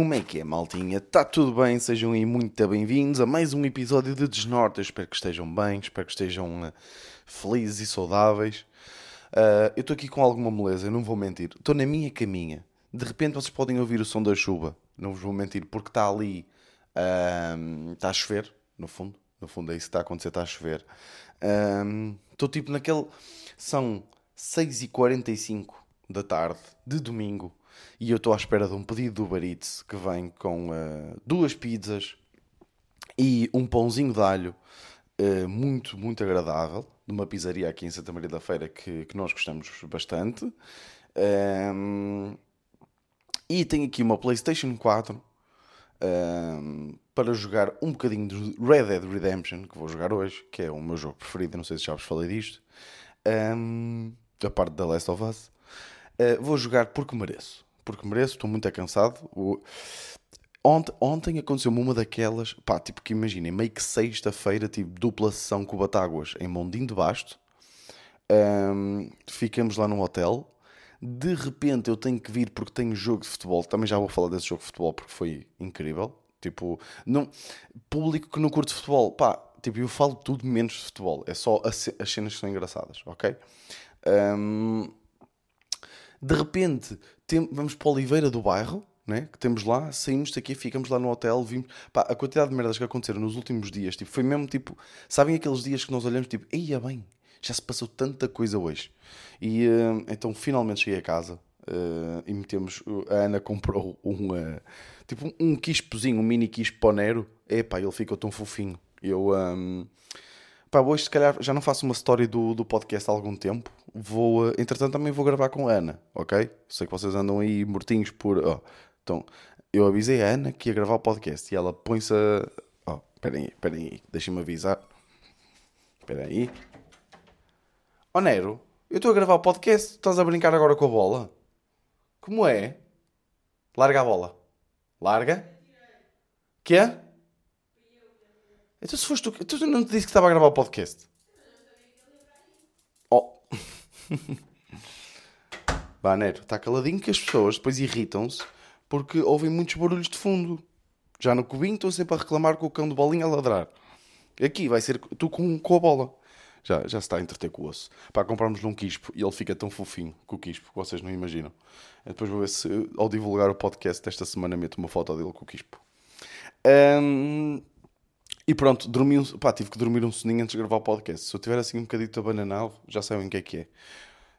Como é que é, maltinha? Está tudo bem? Sejam aí muito bem-vindos a mais um episódio de Desnorte. espero que estejam bem, espero que estejam uh, felizes e saudáveis. Uh, eu estou aqui com alguma moleza, não vou mentir. Estou na minha caminha. De repente vocês podem ouvir o som da chuva. Não vos vou mentir, porque está ali. Uh, está a chover, no fundo. No fundo é isso que está a acontecer, está a chover. Estou tipo naquele. São 6h45 da tarde de domingo e eu estou à espera de um pedido do Uber Eats que vem com uh, duas pizzas e um pãozinho de alho uh, muito, muito agradável de uma pizzaria aqui em Santa Maria da Feira que, que nós gostamos bastante. Um, e tenho aqui uma PlayStation 4 um, para jogar um bocadinho de Red Dead Redemption, que vou jogar hoje, que é o meu jogo preferido. Não sei se já vos falei disto. Um, a parte da Last of Us. Uh, vou jogar porque mereço. Porque mereço, estou muito cansado. Ontem, ontem aconteceu-me uma daquelas, pá, tipo que imaginem, meio que sexta-feira tive dupla sessão com o Batáguas em Mondinho de Basto. Um, ficamos lá num hotel. De repente eu tenho que vir porque tenho jogo de futebol. Também já vou falar desse jogo de futebol porque foi incrível. Tipo, não, público que não curte futebol, pá, tipo, eu falo tudo menos de futebol. É só as, as cenas que são engraçadas, ok? Um, de repente, tem, vamos para Oliveira do Bairro, né? que temos lá, saímos daqui, ficamos lá no hotel, vimos. Pá, a quantidade de merdas que aconteceram nos últimos dias, tipo, foi mesmo tipo. Sabem aqueles dias que nós olhamos, tipo, ia bem, já se passou tanta coisa hoje. E uh, então finalmente cheguei a casa uh, e metemos. A Ana comprou um. Uh, tipo um, quispozinho, um mini quispo Nero. Epá, ele ficou tão fofinho. Eu. Um, pá, hoje se calhar já não faço uma story do, do podcast há algum tempo. Vou, entretanto, também vou gravar com a Ana, ok? Sei que vocês andam aí mortinhos por. Oh, então, eu avisei a Ana que ia gravar o podcast e ela põe-se a. Oh, esperem aí, esperem aí, deixem-me avisar. Espera aí. Oh Nero, eu estou a gravar o podcast, estás a brincar agora com a bola? Como é? Larga a bola. Larga? Que é? Então se foste tu, tu não te disse que estava a gravar o podcast? Oh. Vá, Nero, está caladinho que as pessoas depois irritam-se porque ouvem muitos barulhos de fundo. Já no cubinho estou sempre a reclamar com o cão de bolinha a ladrar. Aqui vai ser tu com, com a bola. Já, já se está a entreter com o osso. Para comprarmos um quispo e ele fica tão fofinho com o quispo que vocês não imaginam. Eu depois vou ver se ao divulgar o podcast desta semana meto uma foto dele com o quispo. Um, e pronto, dormi um, pá, tive que dormir um soninho antes de gravar o podcast. Se eu tiver assim um bocadinho abananado, já sabem o que é que é.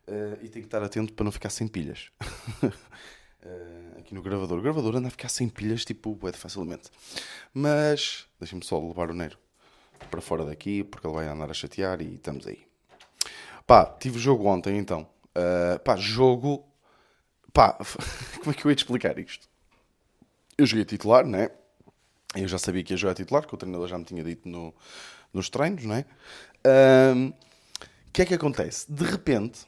Uh, e tenho que estar atento para não ficar sem pilhas. uh, aqui no gravador. O gravador anda a ficar sem pilhas, tipo, é facilmente. Mas, deixem-me só levar o Nero para fora daqui, porque ele vai andar a chatear e estamos aí. Pá, tive jogo ontem então. Uh, pá, jogo. Pá, como é que eu ia te explicar isto? Eu joguei titular, né? Eu já sabia que ia jogar titular, que o treinador já me tinha dito no, nos treinos, não é? O que é que acontece? De repente,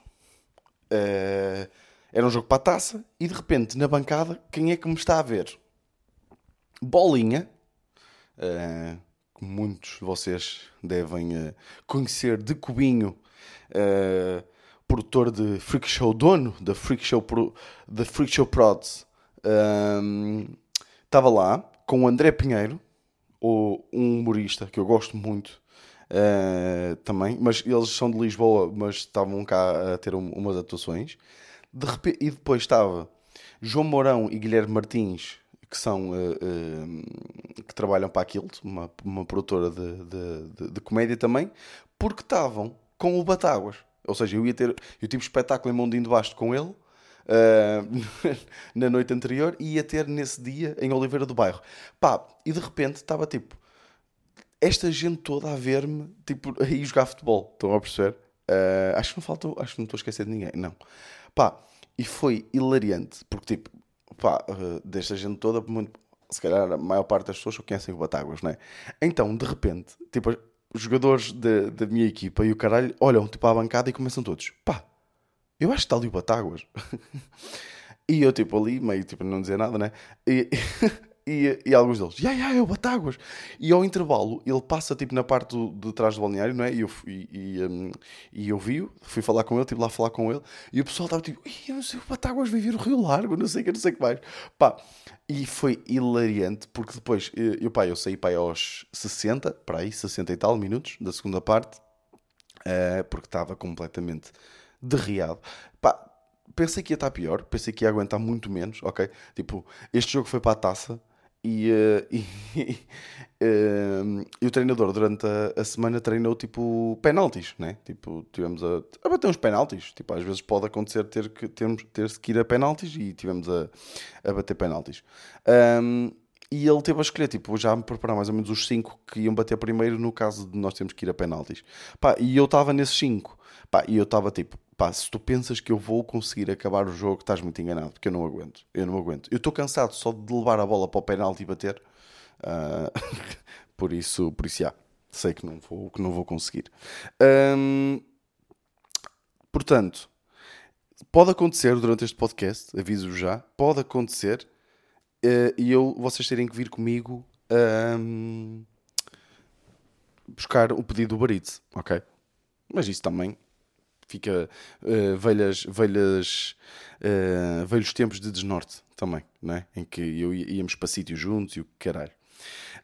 uh, era um jogo para a taça, e de repente, na bancada, quem é que me está a ver? Bolinha, uh, que muitos de vocês devem uh, conhecer de Cubinho, produtor de Freak Show, dono da Freak Show, da Freak Show Prods, estava lá com o André Pinheiro, ou um humorista que eu gosto muito uh, também, mas eles são de Lisboa, mas estavam cá a ter um, umas atuações. De repente, e depois estava João Mourão e Guilherme Martins, que são uh, uh, que trabalham para a Kilt, uma, uma produtora de, de, de, de comédia também, porque estavam com o Batáguas. Ou seja, eu ia ter, eu tive espetáculo em Mondinho de Basto com ele uh, na noite anterior e ia ter nesse dia em Oliveira do Bairro. Pá, e de repente estava tipo esta gente toda a ver-me tipo, aí jogar futebol. Estão a perceber? Uh, acho que não faltou, acho que não estou a esquecer de ninguém. Não. Pá, e foi hilariante, porque tipo, pá, uh, desta gente toda, muito, se calhar a maior parte das pessoas só conhecem o Batáguas, não é? Então, de repente, tipo, os jogadores da minha equipa e o caralho olham tipo à bancada e começam todos, pá, eu acho que está ali o Batáguas. e eu, tipo, ali, meio, tipo, não dizer nada, né? E, E, e alguns deles, ya, ya, é o Batáguas. E ao intervalo, ele passa tipo na parte do, de trás do balneário, não é? E eu, e, e, um, e eu vi-o, fui falar com ele, estive lá falar com ele, e o pessoal estava tipo, eu não sei, o Batáguas vai vir o Rio Largo, não sei o que, não sei o que mais. Pá, e foi hilariante, porque depois, eu, pá, eu saí para aos 60, para aí, 60 e tal minutos da segunda parte, uh, porque estava completamente derriado. Pá, pensei que ia estar pior, pensei que ia aguentar muito menos, ok? Tipo, este jogo foi para a taça e, uh, e, uh, e, o treinador durante a, a, semana treinou tipo penaltis, né? Tipo, tivemos a, a bater uns penaltis. Tipo, às vezes pode acontecer ter que termos, ter que ir a penaltis e tivemos a, a bater penaltis. Um, e ele teve a escolher, tipo, já me preparar mais ou menos os 5 que iam bater primeiro no caso de nós termos que ir a penaltis. Pá, e eu estava nesses 5. Pá, e eu estava tipo, pá, se tu pensas que eu vou conseguir acabar o jogo, estás muito enganado, porque eu não aguento. Eu não aguento. Eu estou cansado só de levar a bola para o penalti e bater. Uh, por isso, por isso, já, sei que não vou, que não vou conseguir. Um, portanto, pode acontecer durante este podcast, aviso já, pode acontecer uh, e eu, vocês terem que vir comigo um, buscar o pedido do Baritz, ok? Mas isso também fica uh, velhas, velhas, uh, velhos tempos de desnorte também, né? em que eu íamos para sítios juntos e o caralho.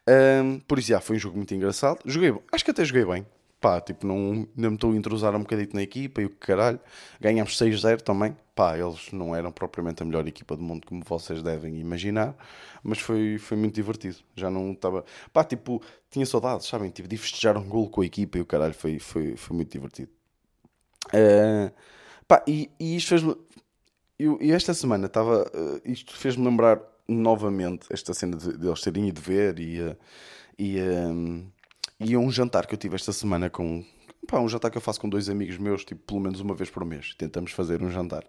Um, por isso, já, foi um jogo muito engraçado. Joguei, acho que até joguei bem. Pá, tipo, não, não me estou a entrosar um bocadinho na equipa e o caralho. Ganhámos 6-0 também. Pá, eles não eram propriamente a melhor equipa do mundo, como vocês devem imaginar. Mas foi, foi muito divertido. Já não estava. Pá, tipo, tinha saudades, sabem? Tipo, de festejar um gol com a equipa e o caralho foi, foi, foi muito divertido. Uh, pá, e, e isto fez-me. E esta semana estava. Uh, isto fez-me lembrar novamente esta cena de, de eles terem ver e, uh, e, um, e um jantar que eu tive esta semana com. Pá, um jantar que eu faço com dois amigos meus, tipo, pelo menos uma vez por mês. Tentamos fazer um jantar.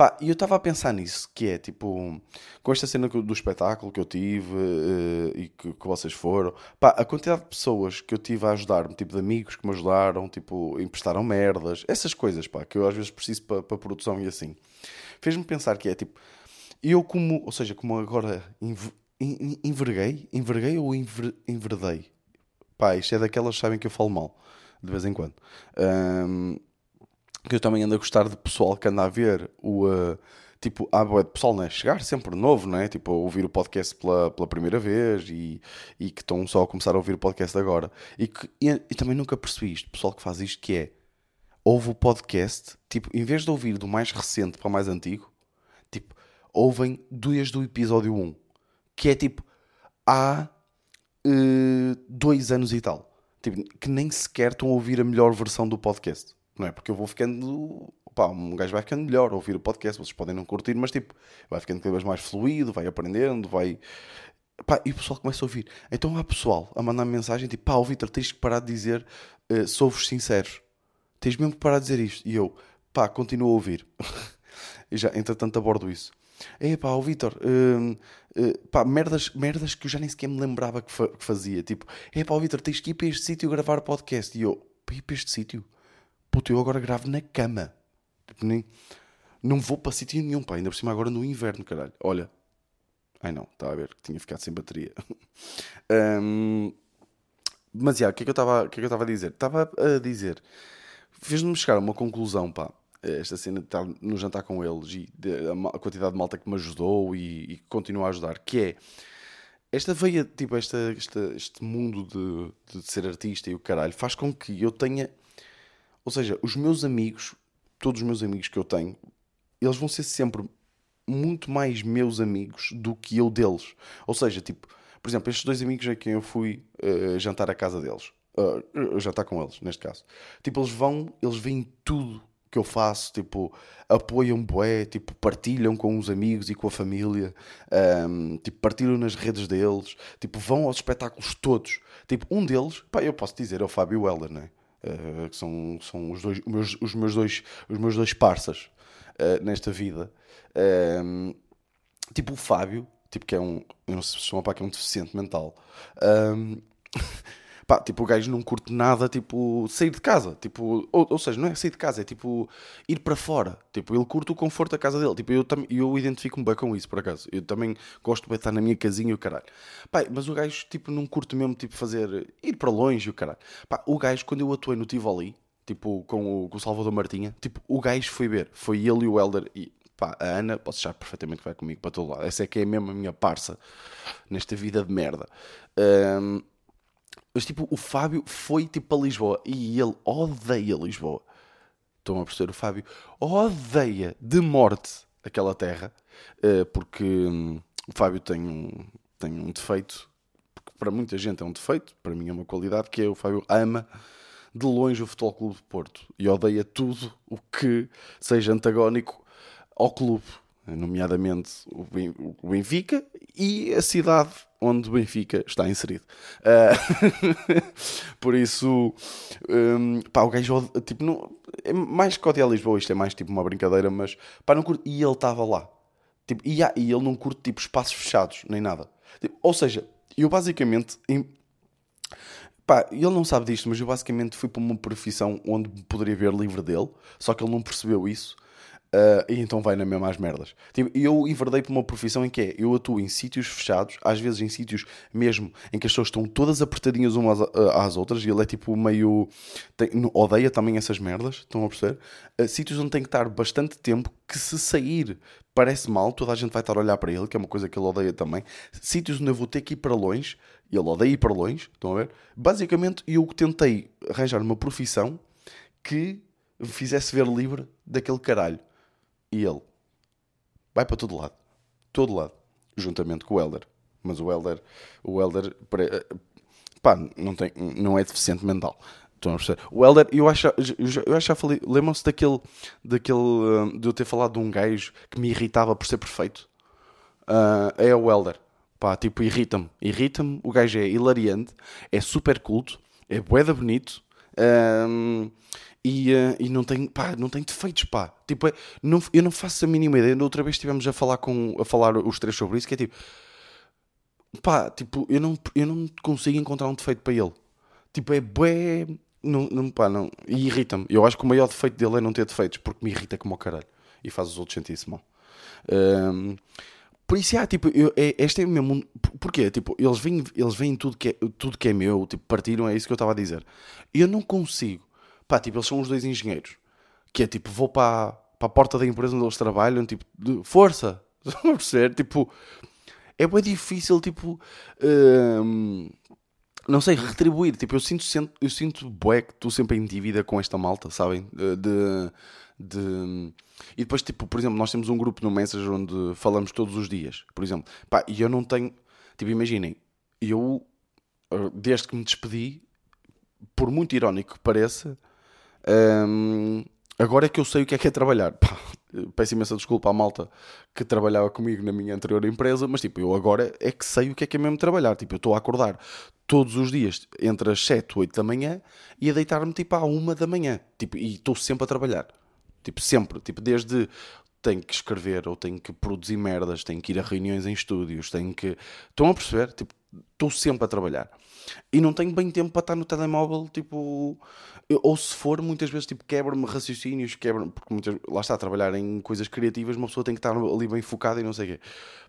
Pá, e eu estava a pensar nisso, que é tipo, com esta cena do espetáculo que eu tive uh, e que, que, vocês foram, pá, a quantidade de pessoas que eu tive a ajudar-me, tipo de amigos que me ajudaram, tipo, emprestaram merdas, essas coisas, pá, que eu às vezes preciso para pa produção e assim, fez-me pensar que é tipo, eu como, ou seja, como agora enverguei, enverguei ou enver, enverdei? Pá, isto é daquelas que sabem que eu falo mal, de vez em quando. Um, que eu também ando a gostar de pessoal que anda a ver o. Uh, tipo, há ah, pessoal, né? Chegar sempre novo, né? Tipo, ouvir o podcast pela, pela primeira vez e, e que estão só a começar a ouvir o podcast agora. E, que, e, e também nunca percebi isto, pessoal que faz isto, que é ouve o podcast, tipo, em vez de ouvir do mais recente para o mais antigo, tipo, ouvem desde o episódio 1, que é tipo, há uh, dois anos e tal. Tipo, que nem sequer estão a ouvir a melhor versão do podcast não é? Porque eu vou ficando. Pá, um gajo vai ficando melhor a ouvir o podcast, vocês podem não curtir, mas tipo, vai ficando cada vez mais fluido, vai aprendendo, vai. Pá, e o pessoal começa a ouvir. então há pessoal a mandar -me mensagem tipo, pá, Vitor, tens que parar de dizer uh, sou-vos sinceros. Tens mesmo que parar de dizer isto. E eu, pá, continuo a ouvir. e já, entretanto, abordo isso. É pá, o Vitor, uh, uh, pá, merdas, merdas que eu já nem sequer me lembrava que, fa que fazia. Tipo, é pá, o Vitor, tens que ir para este sítio gravar podcast. E eu, para ir para este sítio? Puto, eu agora gravo na cama. Tipo, nem, não vou para sítio nenhum, pá. Ainda por cima agora no inverno, caralho. Olha. Ai não, estava a ver que tinha ficado sem bateria. um, mas, já, o que é que eu estava a dizer? Estava a dizer, fez-me chegar a uma conclusão, pá. Esta cena de estar no jantar com eles e a, quantidade de malta que me ajudou e, e que continua a ajudar, que é esta veia, tipo, esta, esta, este mundo de, de ser artista e o caralho, faz com que eu tenha ou seja, os meus amigos, todos os meus amigos que eu tenho, eles vão ser sempre muito mais meus amigos do que eu deles. Ou seja, tipo, por exemplo, estes dois amigos a quem eu fui uh, jantar à casa deles, uh, jantar com eles, neste caso, tipo, eles vão, eles veem tudo que eu faço, tipo, apoiam bué, tipo, partilham com os amigos e com a família, um, ehm, tipo, partilham nas redes deles, tipo, vão aos espetáculos todos. Tipo, um deles, pá, eu posso dizer, é o Fábio Weller, né? Uh, que são, são os, dois, os, meus, os, meus dois, os meus dois parças uh, nesta vida. Um, ehm, tipo o Fábio, tipo que é um, eu não sei se chama para que é um deficiente mental. Um, pá, tipo, o gajo não curte nada, tipo, sair de casa, tipo, ou, ou seja, não é sair de casa, é tipo, ir para fora, tipo, ele curte o conforto da casa dele, tipo, eu, eu identifico-me bem com isso, por acaso, eu também gosto de estar na minha casinha e o caralho, pá, mas o gajo, tipo, não curte mesmo, tipo, fazer, ir para longe e o caralho, pá, o gajo, quando eu atuei no Tivoli, tipo, com o, com o Salvador Martinha, tipo, o gajo foi ver, foi ele e o Helder, e pá, a Ana, posso achar perfeitamente que vai comigo para todo lado, essa é que é mesmo a minha parça nesta vida de merda. Um, mas tipo, o Fábio foi tipo para Lisboa e ele odeia Lisboa. Estão a perceber? O Fábio odeia de morte aquela terra uh, porque um, o Fábio tem um, tem um defeito, porque para muita gente é um defeito, para mim é uma qualidade, que é o Fábio ama de longe o Futebol Clube de Porto e odeia tudo o que seja antagónico ao clube, nomeadamente o Benfica e a cidade onde o Benfica está inserido. Uh, por isso, um, pá, o gajo, tipo, não, é mais que odiar Lisboa, isto é mais tipo uma brincadeira, mas pá, não curto, e ele estava lá. Tipo, e, e ele não curte tipo espaços fechados, nem nada. Tipo, ou seja, eu basicamente. Em, pá, ele não sabe disto, mas eu basicamente fui para uma profissão onde poderia ver livre dele, só que ele não percebeu isso. Uh, então vai na mesma às merdas. Tipo, eu enverdei para uma profissão em que é, eu atuo em sítios fechados, às vezes em sítios mesmo em que as pessoas estão todas apertadinhas umas às outras, e ele é tipo meio. Tem, odeia também essas merdas, estão a perceber? Uh, sítios onde tem que estar bastante tempo, que se sair parece mal, toda a gente vai estar a olhar para ele, que é uma coisa que ele odeia também. Sítios onde eu vou ter que ir para longe, e ele odeia ir para longe, estão a ver? Basicamente, eu tentei arranjar uma profissão que me fizesse ver livre daquele caralho. E ele vai para todo lado. Todo lado. Juntamente com o Elder. Mas o Elder, o Elder, pá, não, tem, não é deficiente mental. Estão a perceber? O Elder, eu acho, eu acho falei, lembram-se daquele, daquele, uh, de eu ter falado de um gajo que me irritava por ser perfeito? Uh, é o Elder. Pá, tipo, irrita-me. Irrita-me, o gajo é hilariante, é super culto, é boeda bonito. Um, e, uh, e não tem, pá, não tem defeitos, pá. Tipo, é, não, eu não faço a mínima ideia. Da outra vez estivemos a falar, com, a falar os três sobre isso, que é tipo, pá, tipo, eu não, eu não consigo encontrar um defeito para ele. Tipo, é bué, não, não, pá, não, e irrita-me. Eu acho que o maior defeito dele é não ter defeitos, porque me irrita como o caralho. E faz os outros sentir-se mal. Um, por isso, é, tipo, eu, é, este é mesmo. Porquê? Tipo, eles veem, eles veem tudo, que é, tudo que é meu, tipo, partiram, é isso que eu estava a dizer. Eu não consigo Pá, tipo, eles são os dois engenheiros. Que é tipo, vou para, para a porta da empresa onde eles trabalham, tipo, de força. Vão perceber? Tipo, é bem difícil, tipo, hum, não sei, retribuir. Tipo, eu sinto, eu sinto bué que estou sempre em dívida com esta malta, sabem? De, de, E depois, tipo, por exemplo, nós temos um grupo no Messenger onde falamos todos os dias, por exemplo. Pá, e eu não tenho. Tipo, imaginem, eu, desde que me despedi, por muito irónico que pareça, um, agora é que eu sei o que é que é trabalhar. Pá, peço imensa desculpa à malta que trabalhava comigo na minha anterior empresa, mas tipo, eu agora é que sei o que é que é mesmo trabalhar. Tipo, eu estou a acordar todos os dias entre as 7 e 8 da manhã e a deitar-me tipo à 1 da manhã. Tipo, e estou sempre a trabalhar. Tipo, sempre. Tipo, desde tenho que escrever ou tenho que produzir merdas, tenho que ir a reuniões em estúdios, tenho que. Estão a perceber? Tipo, estou sempre a trabalhar. E não tenho bem tempo para estar no telemóvel, tipo. Ou se for, muitas vezes, tipo, quebra-me raciocínios, quebra porque muitas, lá está a trabalhar em coisas criativas, uma pessoa tem que estar ali bem focada e não sei o quê.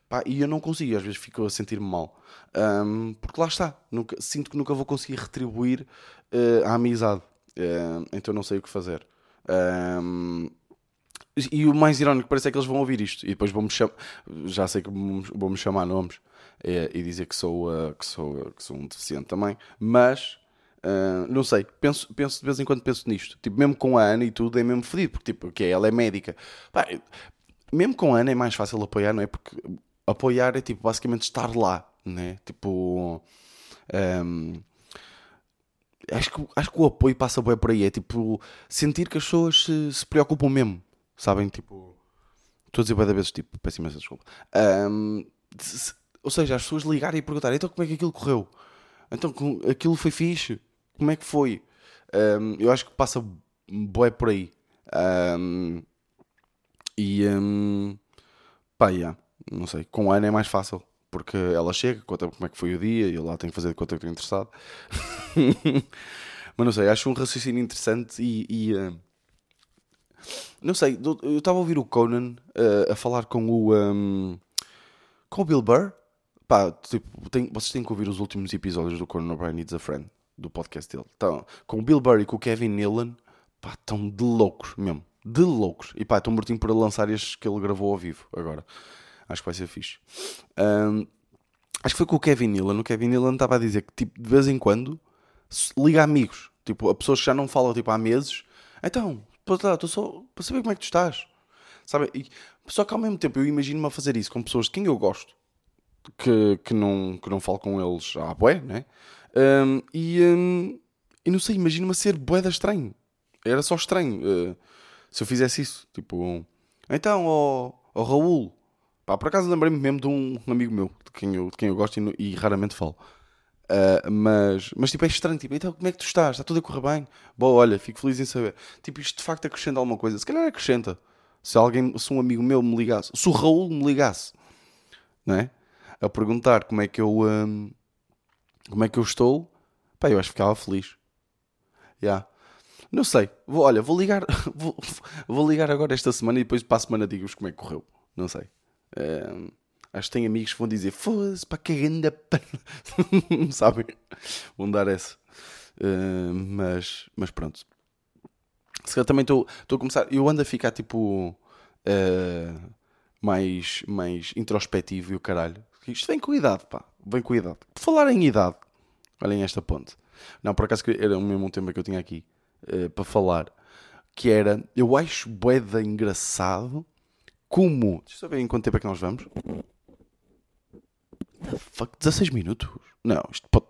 Pá, e eu não consigo, às vezes fico a sentir-me mal. Um, porque lá está, nunca, sinto que nunca vou conseguir retribuir uh, a amizade. Uh, então não sei o que fazer. Um, e o mais irónico parece é que eles vão ouvir isto e depois vão-me chamar, já sei que vão-me chamar nomes é, e dizer que sou, uh, que, sou, que sou um deficiente também, mas uh, não sei, penso, penso de vez em quando penso nisto. Tipo, mesmo com a Ana e tudo é mesmo fedido, porque tipo, que ela é médica. Pá, mesmo com a Ana é mais fácil apoiar, não é? Porque apoiar é tipo basicamente estar lá, né? Tipo. Um, acho, que, acho que o apoio passa bem por aí. É tipo sentir que as pessoas se, se preocupam mesmo, sabem? Tipo. Estou a dizer várias vezes, tipo, peço imensa desculpa. Um, ou seja, as pessoas ligarem e perguntarem então como é que aquilo correu? Então aquilo foi fixe? Como é que foi? Um, eu acho que passa boé por aí. Um, e um, pá, yeah, não sei, com a Ana é mais fácil. porque ela chega, conta como é que foi o dia e eu lá tenho que fazer de conta que estou interessado. Mas não sei, acho um raciocínio interessante e. e uh, não sei, eu estava a ouvir o Conan uh, a falar com o. Um, com o Bill Burr. Pá, tipo, tem, vocês têm que ouvir os últimos episódios do Conan O'Brien Needs a Friend, do podcast dele. Então, com o Bill Burr e com o Kevin Nealon, pá, estão de loucos mesmo. De loucos. E pá, estou mortinho para lançar estes que ele gravou ao vivo agora. Acho que vai ser fixe. Um, acho que foi com o Kevin Nealon. O Kevin Nealon estava a dizer que, tipo, de vez em quando, liga amigos. Tipo, a pessoas que já não falam, tipo, há meses. Então, estou só para saber como é que tu estás. Sabe? E, só que ao mesmo tempo eu imagino-me a fazer isso com pessoas de quem eu gosto. Que, que, não, que não falo com eles à bué, né? Um, e, um, não sei, imagino-me ser bué da estranho. Era só estranho uh, se eu fizesse isso. Tipo, então, ó oh, oh, Raul, Pá, por acaso lembrei-me mesmo de um amigo meu, de quem eu, de quem eu gosto e, e raramente falo. Uh, mas, mas tipo, é estranho, tipo, então como é que tu estás? Está tudo a correr bem? Bom, olha, fico feliz em saber. Tipo, isto de facto acrescenta alguma coisa. Se calhar acrescenta. Se alguém, se um amigo meu me ligasse, se o Raul me ligasse, não é? A perguntar como é que eu, um, como é que eu estou, pá, eu acho que ficava feliz. Já. Yeah. Não sei. Vou, olha, vou ligar, vou, vou ligar agora esta semana e depois para a semana digo-vos como é que correu. Não sei. Uh, acho que tem amigos que vão dizer foda-se, para que grande Sabem? Vão dar essa. Uh, mas, mas pronto. Se eu também estou a começar. Eu ando a ficar tipo. Uh, mais, mais introspectivo e o caralho. Isto vem com idade, pá. Vem com idade. Por falar em idade, olhem esta ponte. Não, por acaso era o mesmo tema que eu tinha aqui uh, para falar. Que era, eu acho boeda engraçado como. Deixa eu ver em quanto tempo é que nós vamos. The fuck? 16 minutos? Não, isto pode.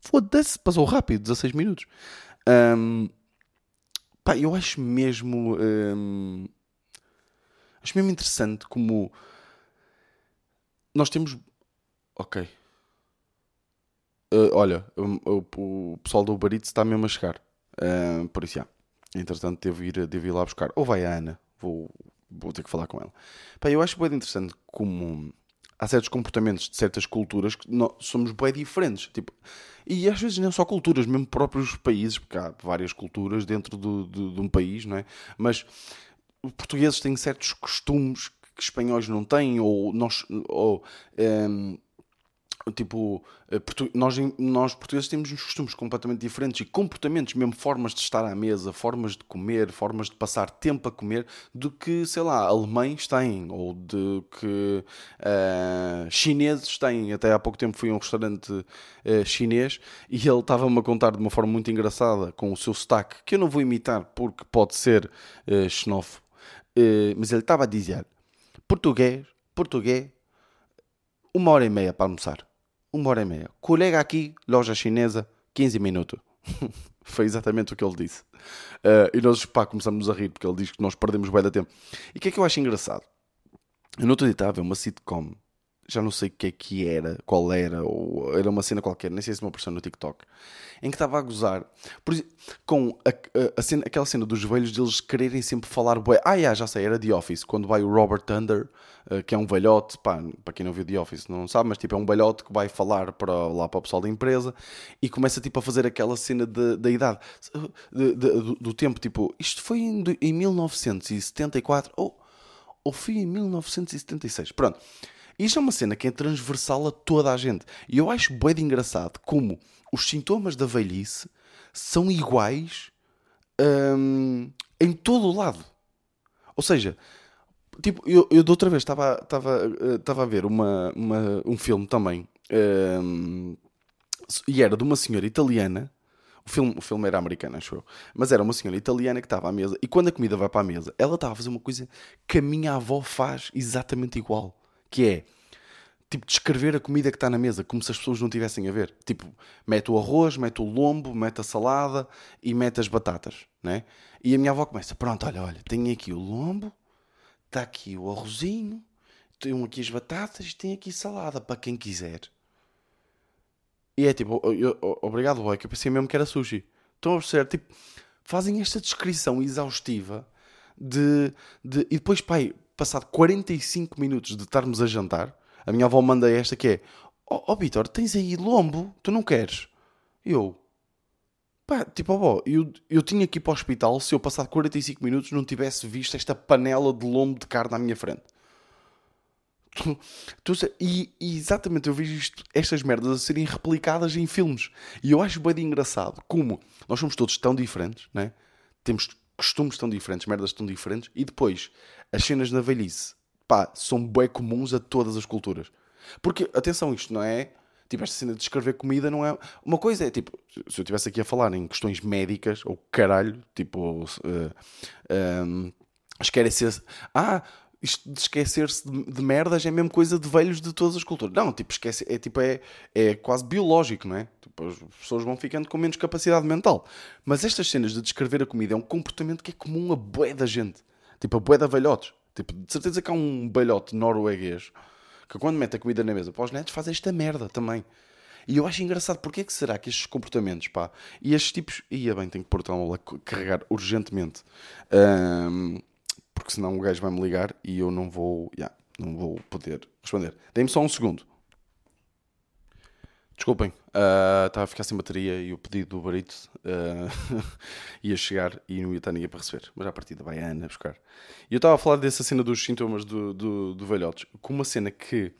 Foda-se, passou rápido, 16 minutos. Um, pá, eu acho mesmo. Um, acho mesmo interessante como. Nós temos. Ok. Uh, olha, o, o, pessoal do Uber Eats está mesmo a chegar. Uh, por isso, já. Entretanto, devo ir, devo ir lá buscar. Ou vai a Ana. Vou, vou ter que falar com ela. Pá, eu acho bem interessante como há certos comportamentos de certas culturas que nós somos bem diferentes. Tipo, e às vezes não só culturas, mesmo próprios países, porque há várias culturas dentro do, do, de um país, não é? Mas os portugueses têm certos costumes que espanhóis não têm, ou nós. Ou, um, tipo, eh, nós, nós portugueses temos uns costumes completamente diferentes e comportamentos, mesmo formas de estar à mesa, formas de comer, formas de passar tempo a comer, do que, sei lá, alemães têm, ou de que uh, chineses têm. Até há pouco tempo fui a um restaurante uh, chinês e ele estava-me a contar de uma forma muito engraçada, com o seu sotaque, que eu não vou imitar porque pode ser uh, xenófobo, mas ele estava a dizer português, português, uma hora e meia para almoçar uma hora e meia. Colega aqui, loja chinesa, 15 minutos. Foi exatamente o que ele disse. Uh, e nós, pá, começamos a rir porque ele diz que nós perdemos bem da tempo. E o que é que eu acho engraçado? Eu não estou a uma sitcom, já não sei o que é que era, qual era, ou era uma cena qualquer, nem sei se me apareceu no TikTok, em que estava a gozar por, com a, a, a cena, aquela cena dos velhos deles quererem sempre falar bué. Ah, yeah, já sei, era The Office, quando vai o Robert Thunder eh, que é um velhote, pá, para quem não viu The Office não sabe, mas tipo é um velhote que vai falar para, lá para o pessoal da empresa e começa tipo a fazer aquela cena da idade, de, de, do, do, tempo, tipo, isto foi em, em 1974 ou, ou foi em 1976, pronto. Isto é uma cena que é transversal a toda a gente. E eu acho bem engraçado como os sintomas da velhice são iguais hum, em todo o lado. Ou seja, Tipo, eu, eu de outra vez estava, estava a ver uma, uma, um filme também. Um, ehm, e era de uma senhora italiana. O filme, o filme era americano, acho eu. Mas era uma senhora italiana que estava à mesa. E quando a comida vai para a mesa, ela estava a fazer uma coisa que a minha avó faz exatamente igual. Que é, tipo, descrever a comida que está na mesa, como se as pessoas não tivessem a ver. Tipo, mete o arroz, mete o lombo, mete a salada e mete as batatas, né? E a minha avó começa, pronto, olha, olha, tenho aqui o lombo, está aqui o arrozinho, tem aqui as batatas e tem aqui salada para quem quiser. E é tipo, obrigado, boy, que eu pensei mesmo que era sushi. Estão a perceber? Tipo, fazem esta descrição exaustiva de, de. E depois, pai, passado 45 minutos de estarmos a jantar, A minha avó manda esta que é: Ó oh, oh, Vitor, tens aí lombo, tu não queres? Eu, pá, tipo, avó, eu, eu tinha que ir para o hospital se eu passado 45 minutos não tivesse visto esta panela de lombo de carne à minha frente. Tu, tu, e, e, exatamente eu vejo isto, estas merdas a serem replicadas em filmes. E eu acho bem engraçado como nós somos todos tão diferentes, né? temos costumes tão diferentes, merdas tão diferentes, e depois as cenas na velhice pá, são bem comuns a todas as culturas. Porque, atenção, isto não é. Tipo, esta cena de escrever comida não é. Uma coisa é, tipo, se eu estivesse aqui a falar em questões médicas, ou caralho, tipo. Uh, um, esquecer-se. Ah, isto de esquecer-se de, de, merdas é a mesma coisa de velhos de todas as culturas. Não, tipo, esquece, é, tipo, é, é quase biológico, não é? Tipo, as pessoas vão ficando com menos capacidade mental. Mas estas cenas de descrever a comida é um comportamento que é comum a bué da gente. Tipo, a bué da velhotes. Tipo, de certeza que há um velhote norueguês que quando mete a comida na mesa para os netos faz esta merda também. E eu acho engraçado, porque é que será que estes comportamentos, pá, e estes tipos, ia bem, tenho que pôr a carregar urgentemente, um, porque senão o gajo vai me ligar e eu não vou, yeah, não vou poder responder. Dê-me só um segundo. Desculpem, uh, estava a ficar sem bateria e o pedido do barito uh, ia chegar e não ia estar ninguém para receber. Mas à partida vai a Ana buscar. E eu estava a falar dessa cena dos sintomas do, do, do velhotes, com uma cena que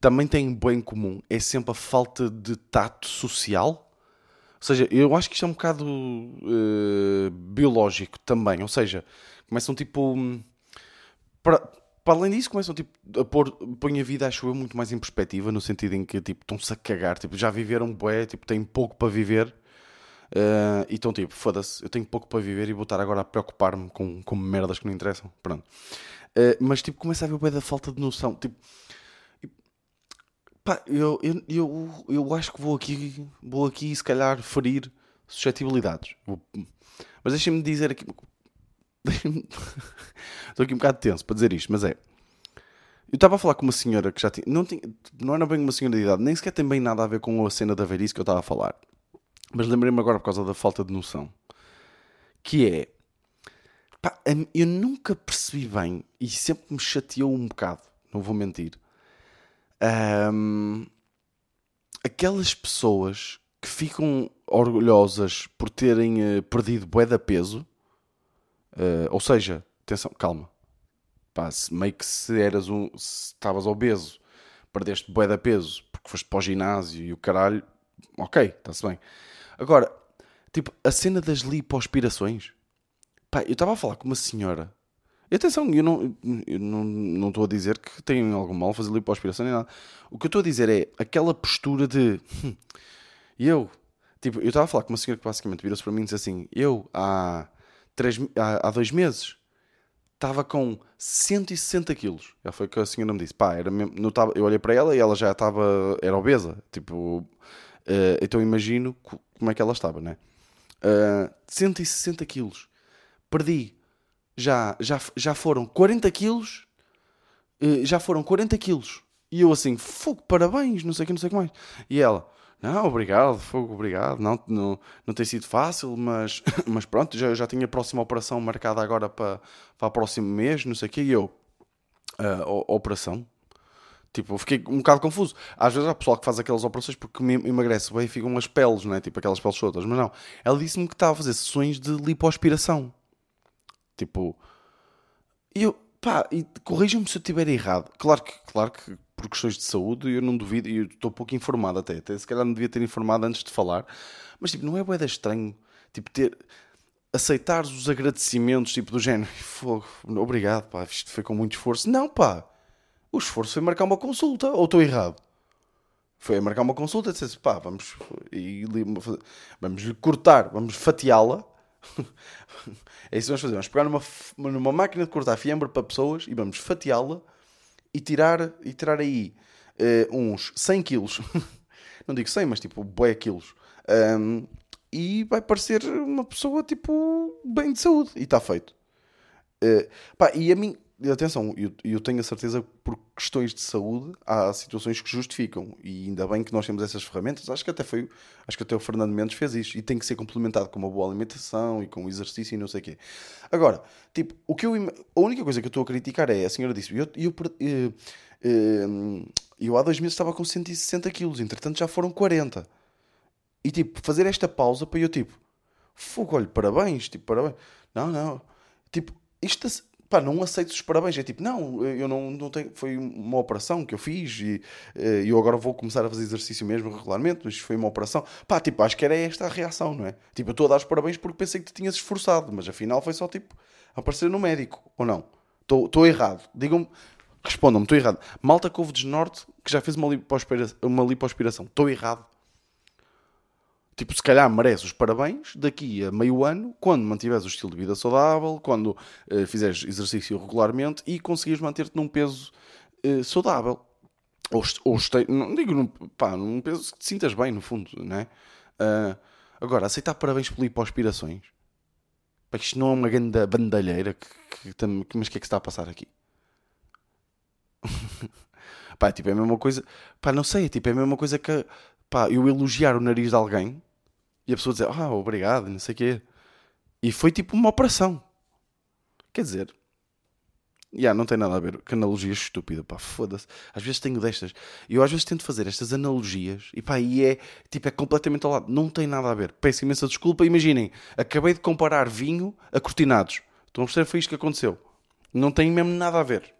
também tem bem comum, é sempre a falta de tato social. Ou seja, eu acho que isto é um bocado uh, biológico também. Ou seja, começam tipo. Hum, para, para além disso, começam tipo, a pôr, põe a vida, acho eu, muito mais em perspectiva, no sentido em que tipo, estão-se a cagar, tipo, já viveram bué, tipo, têm pouco para viver. Uh, e estão tipo, foda-se, eu tenho pouco para viver e vou estar agora a preocupar-me com, com merdas que não interessam. Pronto. Uh, mas tipo, começa a haver bué da falta de noção. Tipo, pá, eu, eu, eu, eu acho que vou aqui, vou aqui se calhar ferir suscetibilidades. Mas deixem-me dizer aqui, Estou aqui um bocado tenso para dizer isto, mas é. Eu estava a falar com uma senhora que já tinha. Não, tinha, não era bem uma senhora de idade, nem sequer tem bem nada a ver com a cena da velhice que eu estava a falar. Mas lembrei-me agora por causa da falta de noção. Que é. Pá, eu nunca percebi bem e sempre me chateou um bocado, não vou mentir. Um, aquelas pessoas que ficam orgulhosas por terem uh, perdido bué de peso Uh, ou seja, atenção, calma. Pá, se, meio que se eras um. Se estavas obeso, perdeste bué de peso porque foste para o ginásio e o caralho, ok, está-se bem. Agora, tipo, a cena das lipoaspirações. Pá, eu estava a falar com uma senhora. E atenção, eu não eu não, não estou a dizer que tem algum mal fazer lipoaspiração nem nada. O que eu estou a dizer é aquela postura de. Hum, eu. Tipo, eu estava a falar com uma senhora que basicamente virou-se para mim e disse assim: Eu, há três, há, há dois meses estava com 160 quilos. Já foi o que a senhora me disse. Pá, era mesmo, não tava, eu olhei para ela e ela já estava, era obesa. Tipo, uh, então imagino como é que ela estava, né? Uh, 160 quilos. Perdi. Já, já, já foram 40 quilos. Uh, já foram 40 quilos. E eu assim, fogo, parabéns, não sei o que, não sei o que mais. E ela, não, obrigado, fogo, obrigado. Não, não, não tem sido fácil, mas, mas pronto, já, já tinha a próxima operação marcada agora para, para o próximo mês, não sei o quê. E eu, uh, operação? Tipo, eu fiquei um bocado confuso. Às vezes há pessoal que faz aquelas operações porque me emagrece bem e ficam umas peles, não é? Tipo aquelas peles soltas. Mas não, ela disse-me que estava a fazer sessões de lipoaspiração. Tipo, e eu, pá, corrijam-me se eu estiver errado. Claro que, claro que por questões de saúde, eu não duvido, e eu estou pouco informado até, até se calhar não devia ter informado antes de falar, mas tipo, não é boeda estranho, tipo, ter, aceitar os agradecimentos, tipo, do género, fogo, obrigado, pá, isto foi com muito esforço. Não, pá, o esforço foi marcar uma consulta, ou estou errado? Foi marcar uma consulta e disse pá, vamos, e, vamos cortar, vamos fatiá-la. é isso que vamos fazer, vamos pegar numa, numa máquina de cortar fiambre para pessoas e vamos fatiá-la e tirar, e tirar aí uh, uns 100 quilos, não digo 100, mas tipo, boé quilos, um, e vai parecer uma pessoa tipo bem de saúde, e está feito. Uh, pá, e a mim, atenção, eu, eu tenho a certeza por questões de saúde há situações que justificam e ainda bem que nós temos essas ferramentas. Acho que até foi, acho que até o Fernando Mendes fez isso e tem que ser complementado com uma boa alimentação e com exercício e não sei o quê. Agora, tipo, o que eu, a única coisa que eu estou a criticar é a senhora disse, eu, eu, eu, Hum, eu há dois meses estava com 160 quilos, entretanto já foram 40. E tipo, fazer esta pausa para eu tipo, fogo, olha, parabéns, tipo, parabéns. Não, não. Tipo, isto, pá, não aceito os parabéns. É tipo, não, eu não, não tenho, foi uma operação que eu fiz e eh, eu agora vou começar a fazer exercício mesmo regularmente, mas foi uma operação. Pá, tipo, acho que era esta a reação, não é? Tipo, eu estou a dar os parabéns porque pensei que te tinhas esforçado, mas afinal foi só tipo, aparecer no médico, ou não? Estou errado. Digam-me, respondam-me, estou errado. Malta que houve desnorte que já fez uma lipoaspiração. Estou errado. Tipo, se calhar merece os parabéns daqui a meio ano, quando mantiveres o estilo de vida saudável, quando uh, fizeres exercício regularmente e conseguires manter-te num peso uh, saudável. Ou, ou este, não digo num, pá, num peso que te sintas bem, no fundo, não é? Uh, agora, aceitar parabéns por lipoaspirações. Pá, isto não é uma grande bandalheira, que, que, mas o que é que se está a passar aqui? pá, tipo, é a mesma coisa. Pá, não sei, tipo, é a mesma coisa que pá, eu elogiar o nariz de alguém e a pessoa dizer, ah, obrigado, não sei o quê. E foi tipo uma operação. Quer dizer, yeah, não tem nada a ver. Que analogia estúpida, pá, foda-se. Às vezes tenho destas. E eu às vezes tento fazer estas analogias e pá, e é tipo, é completamente ao lado. Não tem nada a ver. Peço imensa desculpa. Imaginem, acabei de comparar vinho a cortinados. Estão a perceber? Foi isto que aconteceu. Não tem mesmo nada a ver.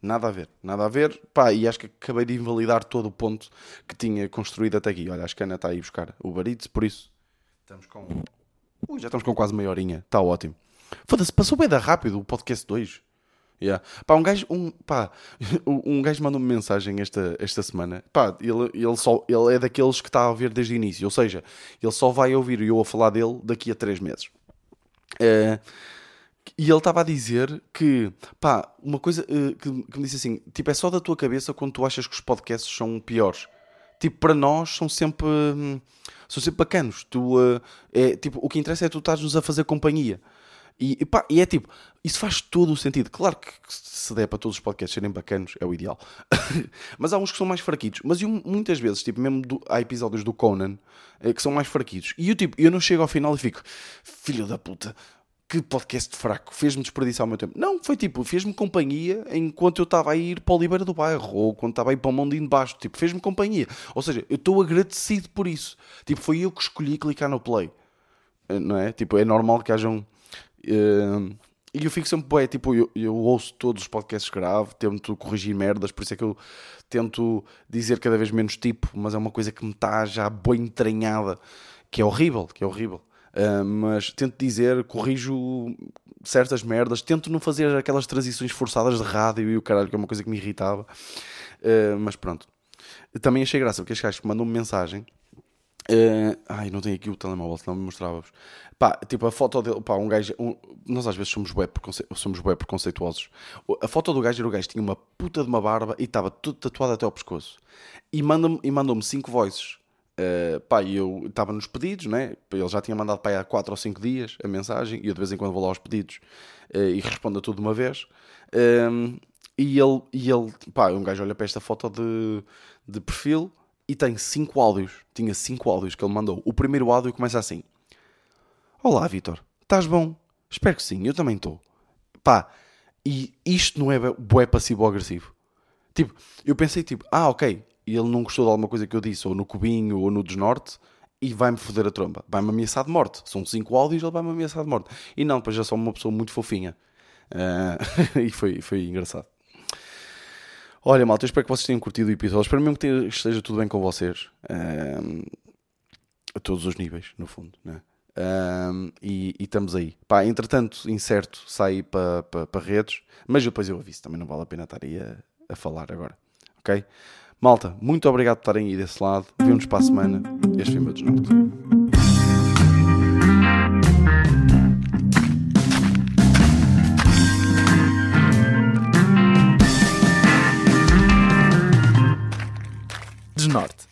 Nada a ver, nada a ver. Pá, e acho que acabei de invalidar todo o ponto que tinha construído até aqui. Olha, acho que a Ana está aí buscar o barito, por isso Estamos com. Ui, já estamos com quase meia horinha. Está ótimo. Foda-se, passou bem da rápido o podcast 2. Yeah. Pá, um gajo, um, pá, um gajo mandou-me mensagem esta, esta semana. Pá, ele, ele, só, ele é daqueles que está a ouvir desde o início. Ou seja, ele só vai ouvir eu a falar dele daqui a 3 meses. Uh, e ele estava a dizer que, pá, uma coisa uh, que, que me disse assim: tipo, é só da tua cabeça quando tu achas que os podcasts são piores. Tipo, para nós são sempre. Hum, são sempre bacanos. Tu, uh, é, tipo, o que interessa é tu estás-nos a fazer companhia. E, e, pá, e é tipo, isso faz todo o sentido. Claro que se der para todos os podcasts serem bacanos, é o ideal. mas há uns que são mais fraquitos. Mas eu, muitas vezes, tipo, mesmo do, há episódios do Conan é, que são mais fraquitos. E eu, tipo, eu não chego ao final e fico, filho da puta, que podcast fraco, fez-me desperdiçar o meu tempo. Não, foi tipo, fez-me companhia enquanto eu estava a ir para o Oliveira do Bairro ou quando estava a ir para o Mondinho de Baixo. Tipo, fez-me companhia. Ou seja, eu estou agradecido por isso. Tipo, foi eu que escolhi clicar no play. Eh, não é? Tipo, é normal que hajam. Uh, e eu fico sempre, bué, tipo, eu, eu, ouço todos os podcasts gravo, tento corrigir merdas, por isso é que eu tento dizer cada vez menos tipo, mas é uma coisa que me está já bem entranhada, que é horrível, que é horrível. Uh, mas tento dizer, corrijo certas merdas, tento não fazer aquelas transições forçadas de rádio e o caralho, que é uma coisa que me irritava. Uh, mas pronto. Também achei graça, porque este gajo mandou-me mensagem. Uh, ai, não tenho aqui o telemóvel, senão me mostrava-vos. Pá, tipo, a foto dele, pá, um gajo. Um, nós às vezes somos bué, preconce, somos bué preconceituosos. A foto do gajo era o gajo tinha uma puta de uma barba e estava tudo tatuado até ao pescoço. E mandou-me mandou cinco voices. Uh, pá, eu estava nos pedidos, né? Ele já tinha mandado para há 4 ou 5 dias a mensagem e eu de vez em quando vou lá aos pedidos uh, e respondo a tudo de uma vez. Um, e ele, e ele, pá, um gajo olha para esta foto de, de perfil e tem 5 áudios. Tinha 5 áudios que ele mandou. O primeiro áudio começa assim: Olá, Vitor, estás bom? Espero que sim, eu também estou. Pá, e isto não é bué passivo-agressivo. Tipo, eu pensei, tipo, ah, ok, e ele não gostou de alguma coisa que eu disse, ou no Cubinho, ou no Desnorte, e vai-me foder a tromba. Vai-me ameaçar de morte. São cinco áudios, ele vai-me ameaçar de morte. E não, depois já sou uma pessoa muito fofinha. Uh, e foi, foi engraçado. Olha, malta, eu espero que vocês tenham curtido o episódio. Espero mesmo que esteja tudo bem com vocês. Uh, a todos os níveis, no fundo, né? Um, e, e, estamos aí. Pá, entretanto, incerto, sair para pa, pa redes, mas depois eu aviso, também não vale a pena estar aí a, a falar agora. Ok? Malta, muito obrigado por estarem aí desse lado. Vemo-nos para a semana. Este foi o meu desnorte. Desnorte.